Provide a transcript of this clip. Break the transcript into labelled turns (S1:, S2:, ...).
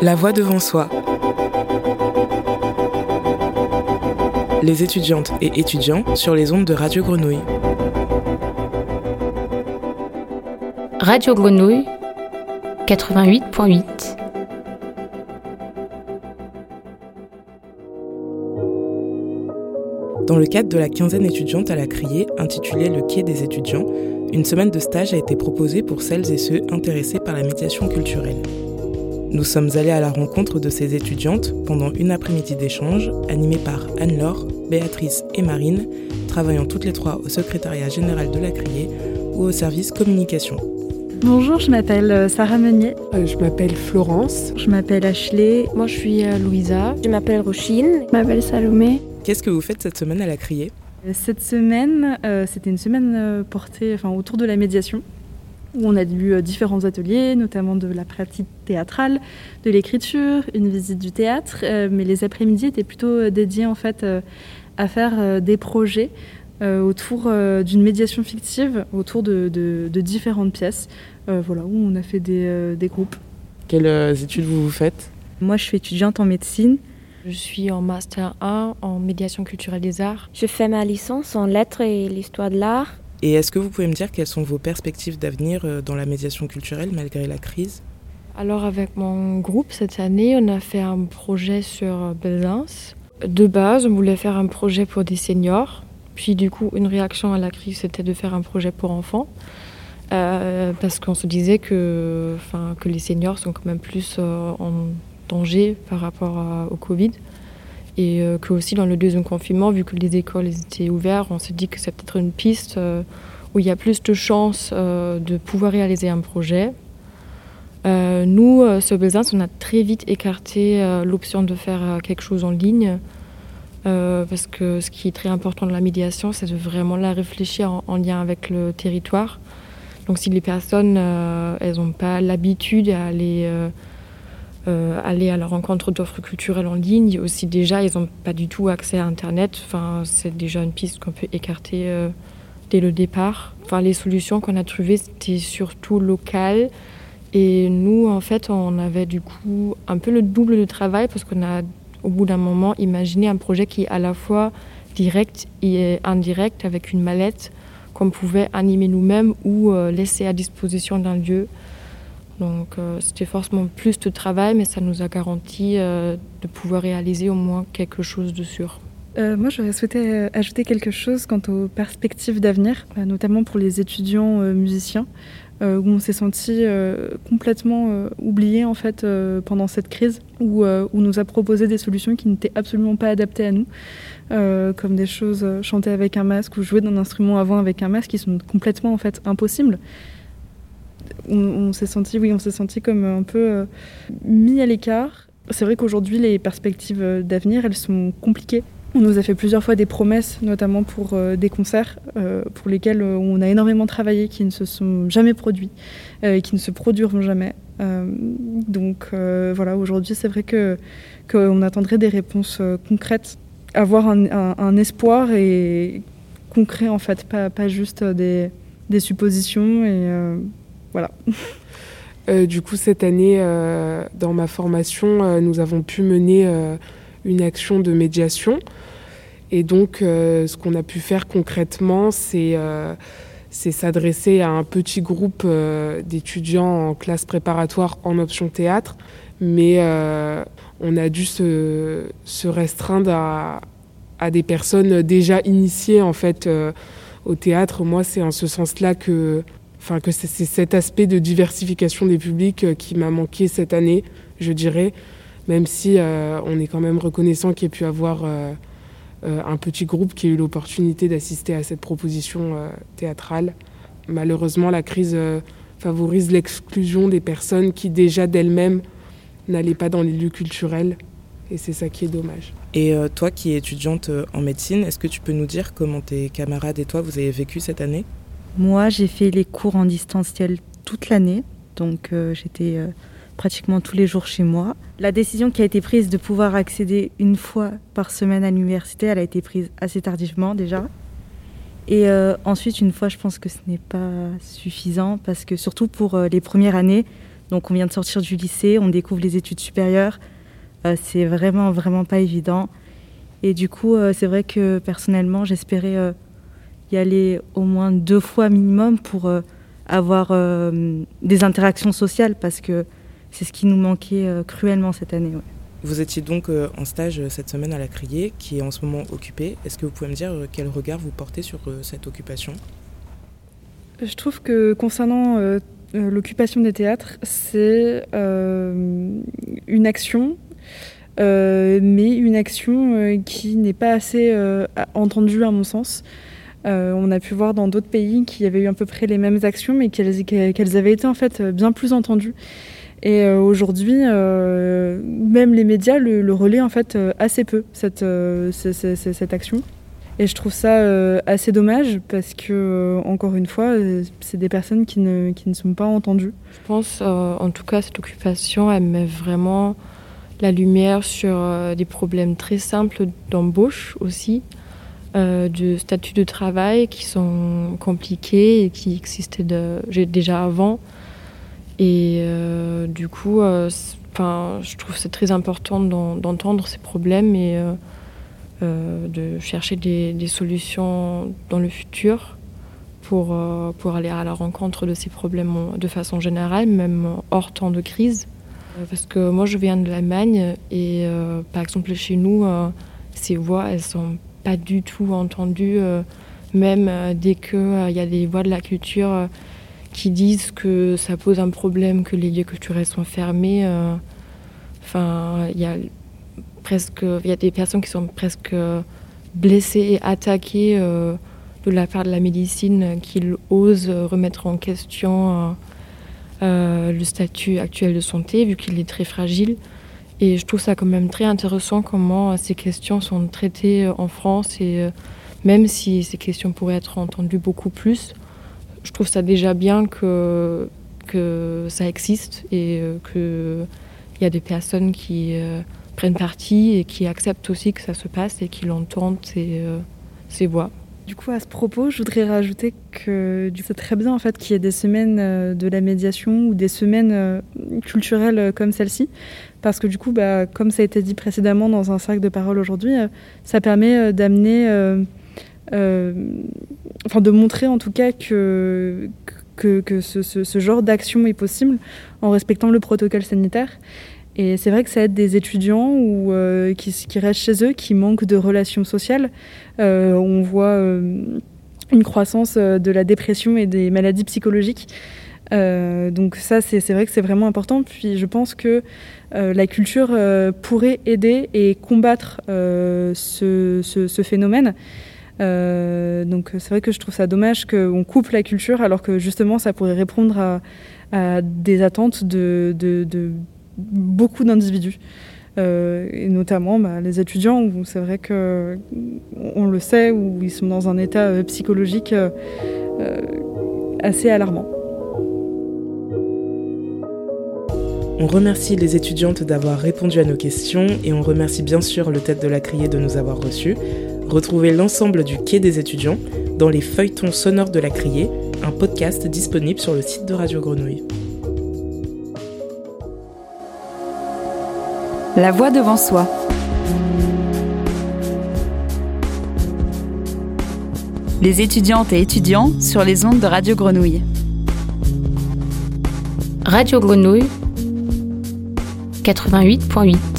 S1: La voix devant soi. Les étudiantes et étudiants sur les ondes de Radio Grenouille.
S2: Radio Grenouille 88.8
S1: Dans le cadre de la quinzaine étudiante à la Criée, intitulée Le Quai des étudiants, une semaine de stage a été proposée pour celles et ceux intéressés par la médiation culturelle. Nous sommes allés à la rencontre de ces étudiantes pendant une après-midi d'échange animée par Anne-Laure, Béatrice et Marine, travaillant toutes les trois au secrétariat général de la Criée ou au service communication.
S3: Bonjour, je m'appelle euh, Sarah Meunier.
S4: Euh, je m'appelle Florence.
S5: Je m'appelle Ashley.
S6: Moi, je suis euh, Louisa.
S7: Je m'appelle Rochine.
S8: Je m'appelle Salomé.
S1: Qu'est-ce que vous faites cette semaine à la Criée?
S3: Cette semaine, c'était une semaine portée enfin, autour de la médiation où on a eu euh, différents ateliers, notamment de la pratique théâtrale, de l'écriture, une visite du théâtre, euh, mais les après-midi étaient plutôt euh, dédiés en fait à faire des projets autour d'une médiation fictive, autour de, différentes pièces, voilà, où on a fait des, des groupes.
S1: Quelles études vous, vous faites?
S5: Moi, je suis étudiante en médecine.
S6: Je suis en master 1 en médiation culturelle des arts.
S7: Je fais ma licence en lettres et l'histoire de l'art
S1: et est-ce que vous pouvez me dire quelles sont vos perspectives d'avenir euh, dans la médiation culturelle malgré la crise?
S6: Alors avec mon groupe cette année, on a fait un projet sur Belzins. De base, on voulait faire un projet pour des seniors. Puis du coup, une réaction à la crise, c'était de faire un projet pour enfants. Euh, parce qu'on se disait que, que les seniors sont quand même plus euh, en danger par rapport au Covid. Et euh, que aussi dans le deuxième confinement, vu que les écoles étaient ouvertes, on s'est dit que c'est peut-être une piste euh, où il y a plus de chances euh, de pouvoir réaliser un projet. nous, sur Belzins, on a très vite écarté l'option de faire quelque chose en ligne. parce que ce qui est très important dans la médiation, c'est de vraiment la réfléchir en, en, lien avec le territoire. Donc si les personnes, elles n'ont pas l'habitude à aller aller à la rencontre d'offres culturelles en ligne. Aussi déjà, ils n'ont pas du tout accès à Internet. Enfin, c'est déjà une piste qu'on peut écarter euh, dès le départ. Enfin, les solutions qu'on a trouvées, c'était surtout locales. Et nous, en fait, on avait du coup un peu le double de travail parce qu'on a, au bout d'un moment, imaginé un projet qui est à la fois direct et indirect avec une mallette qu'on pouvait animer nous-mêmes ou euh, laisser à disposition d'un lieu. Donc euh, c'était forcément plus de travail, mais ça nous a garanti euh, de pouvoir réaliser au moins quelque chose de sûr.
S3: Euh, moi, j'aurais souhaité ajouter quelque chose quant aux perspectives d'avenir, notamment pour les étudiants musiciens, où on s'est senti complètement oublié en fait pendant cette crise, où, où on nous a proposé des solutions qui n'étaient absolument pas adaptées à nous, comme des choses chanter avec un masque ou jouer d'un instrument avant avec un masque, qui sont complètement en fait impossibles on, s'est senti, oui, on s'est senti comme un peu euh, mis à l'écart. C'est vrai qu'aujourd'hui, les perspectives euh, d'avenir, elles sont compliquées. On nous a fait plusieurs fois des promesses, notamment pour euh, des concerts pour lesquels on a énormément travaillé, qui ne se sont jamais produits et qui ne se produiront jamais. donc voilà, aujourd'hui, c'est vrai que qu'on attendrait des réponses concrètes, avoir un, espoir et concret en fait, pas, pas juste des, des suppositions et voilà.
S4: Euh, du coup, cette année, euh, dans ma formation, euh, nous avons pu mener une action de médiation. Et donc, ce qu'on a pu faire concrètement, c'est s'adresser à un petit groupe d'étudiants en classe préparatoire en option théâtre. Mais on a dû se, restreindre à, à, des personnes déjà initiées en fait au théâtre. Moi, c'est en ce sens-là que enfin que c'est cet aspect de diversification des publics euh, qui m'a manqué cette année, je dirais, même si euh, on est quand même reconnaissant qu'il y ait pu avoir euh, un petit groupe qui ait eu l'opportunité d'assister à cette proposition théâtrale. Malheureusement, la crise favorise l'exclusion des personnes qui déjà d'elles-mêmes n'allaient pas dans les lieux culturels. Et c'est ça qui est dommage.
S1: Et toi qui es étudiante en médecine, est-ce que tu peux nous dire comment tes camarades et toi vous avez vécu cette année?
S5: Moi, j'ai fait les cours en distanciel toute l'année, donc euh, j'étais euh, pratiquement tous les jours chez moi. La décision qui a été prise de pouvoir accéder une fois par semaine à l'université, elle a été prise assez tardivement déjà. Et euh, ensuite, une fois, je pense que ce n'est pas suffisant parce que surtout pour les premières années, Donc on vient de sortir du lycée, on découvre les études supérieures. c'est vraiment, vraiment pas évident. Et du coup, c'est vrai que personnellement, j'espérais y aller au moins deux fois minimum pour avoir des interactions sociales parce que c'est ce qui nous manquait cruellement cette année.
S1: Vous étiez donc euh, en stage euh, cette semaine à la Criée, qui est en ce moment occupée. Est-ce que vous pouvez me dire euh, quel regard vous portez sur cette occupation?
S3: Je trouve que concernant l'occupation des théâtres, c'est une action, mais une action qui n'est pas assez entendue à mon sens. On a pu voir dans d'autres pays qu'il y avait eu à peu près les mêmes actions, mais qu'elles avaient été en fait bien plus entendues. Et euh, aujourd'hui, euh, même les médias le, relaient en fait euh, assez peu, cette, cette action. Et je trouve ça assez dommage parce que, encore une fois, c'est des personnes qui ne, qui ne sont pas entendues.
S6: Je pense, en tout cas, cette occupation, elle met vraiment la lumière sur des problèmes très simples d'embauche aussi, de statut de travail qui sont compliqués et qui existaient déjà avant. Et euh, du coup, euh, je trouve c'est très important d'entendre ces problèmes et euh, de chercher des, solutions dans le futur pour, pour aller à la rencontre de ces problèmes de façon générale, même hors temps de crise. Parce que moi, je viens de l'Allemagne et par exemple, chez nous, ces voix, elles sont pas du tout entendues, même dès qu'il y a des voix de la culture qui disent que ça pose un problème que les lieux culturels sont fermés. Euh, enfin, il y a presque, il y a des personnes qui sont presque blessées et attaquées euh, de la part de la médecine, qui osent remettre en question euh, le statut actuel de santé, vu qu'il est très fragile. Et je trouve ça quand même très intéressant comment ces questions sont traitées en France et même si ces questions pourraient être entendues beaucoup plus, je trouve ça déjà bien que, que ça existe et euh, qu'il y a des personnes qui euh, prennent parti et qui acceptent aussi que ça se passe et qui l'entendent, ces, euh, ces voix.
S3: Du coup, à ce propos, je voudrais rajouter que c'est très bien en fait qu'il y ait des semaines de la médiation ou des semaines culturelles comme celle-ci, parce que du coup, bah, comme ça a été dit précédemment dans un cercle de parole aujourd'hui, ça permet d'amener euh, enfin de montrer en tout cas que, que, que ce, ce, genre d'action est possible en respectant le protocole sanitaire. Et c'est vrai que ça aide des étudiants ou, euh, qui, restent chez eux, qui manquent de relations sociales. Euh, on voit une croissance de la dépression et des maladies psychologiques. donc ça, c'est vrai que c'est vraiment important. Puis je pense que la culture pourrait aider et combattre ce, phénomène. Euh, donc c'est vrai que je trouve ça dommage qu'on coupe la culture alors que justement ça pourrait répondre à, des attentes de, beaucoup d'individus. Euh, et notamment bah, les étudiants où c'est vrai que on le sait où ils sont dans un état euh, psychologique assez alarmant.
S1: On remercie les étudiantes d'avoir répondu à nos questions et on remercie bien sûr le Tête de la Criée de nous avoir reçus. Retrouvez l'ensemble du Quai des étudiants dans les feuilletons sonores de la Criée, un podcast disponible sur le site de Radio Grenouille.
S8: La voix devant soi. Les étudiantes et étudiants sur les ondes de Radio Grenouille.
S2: Radio Grenouille 88.8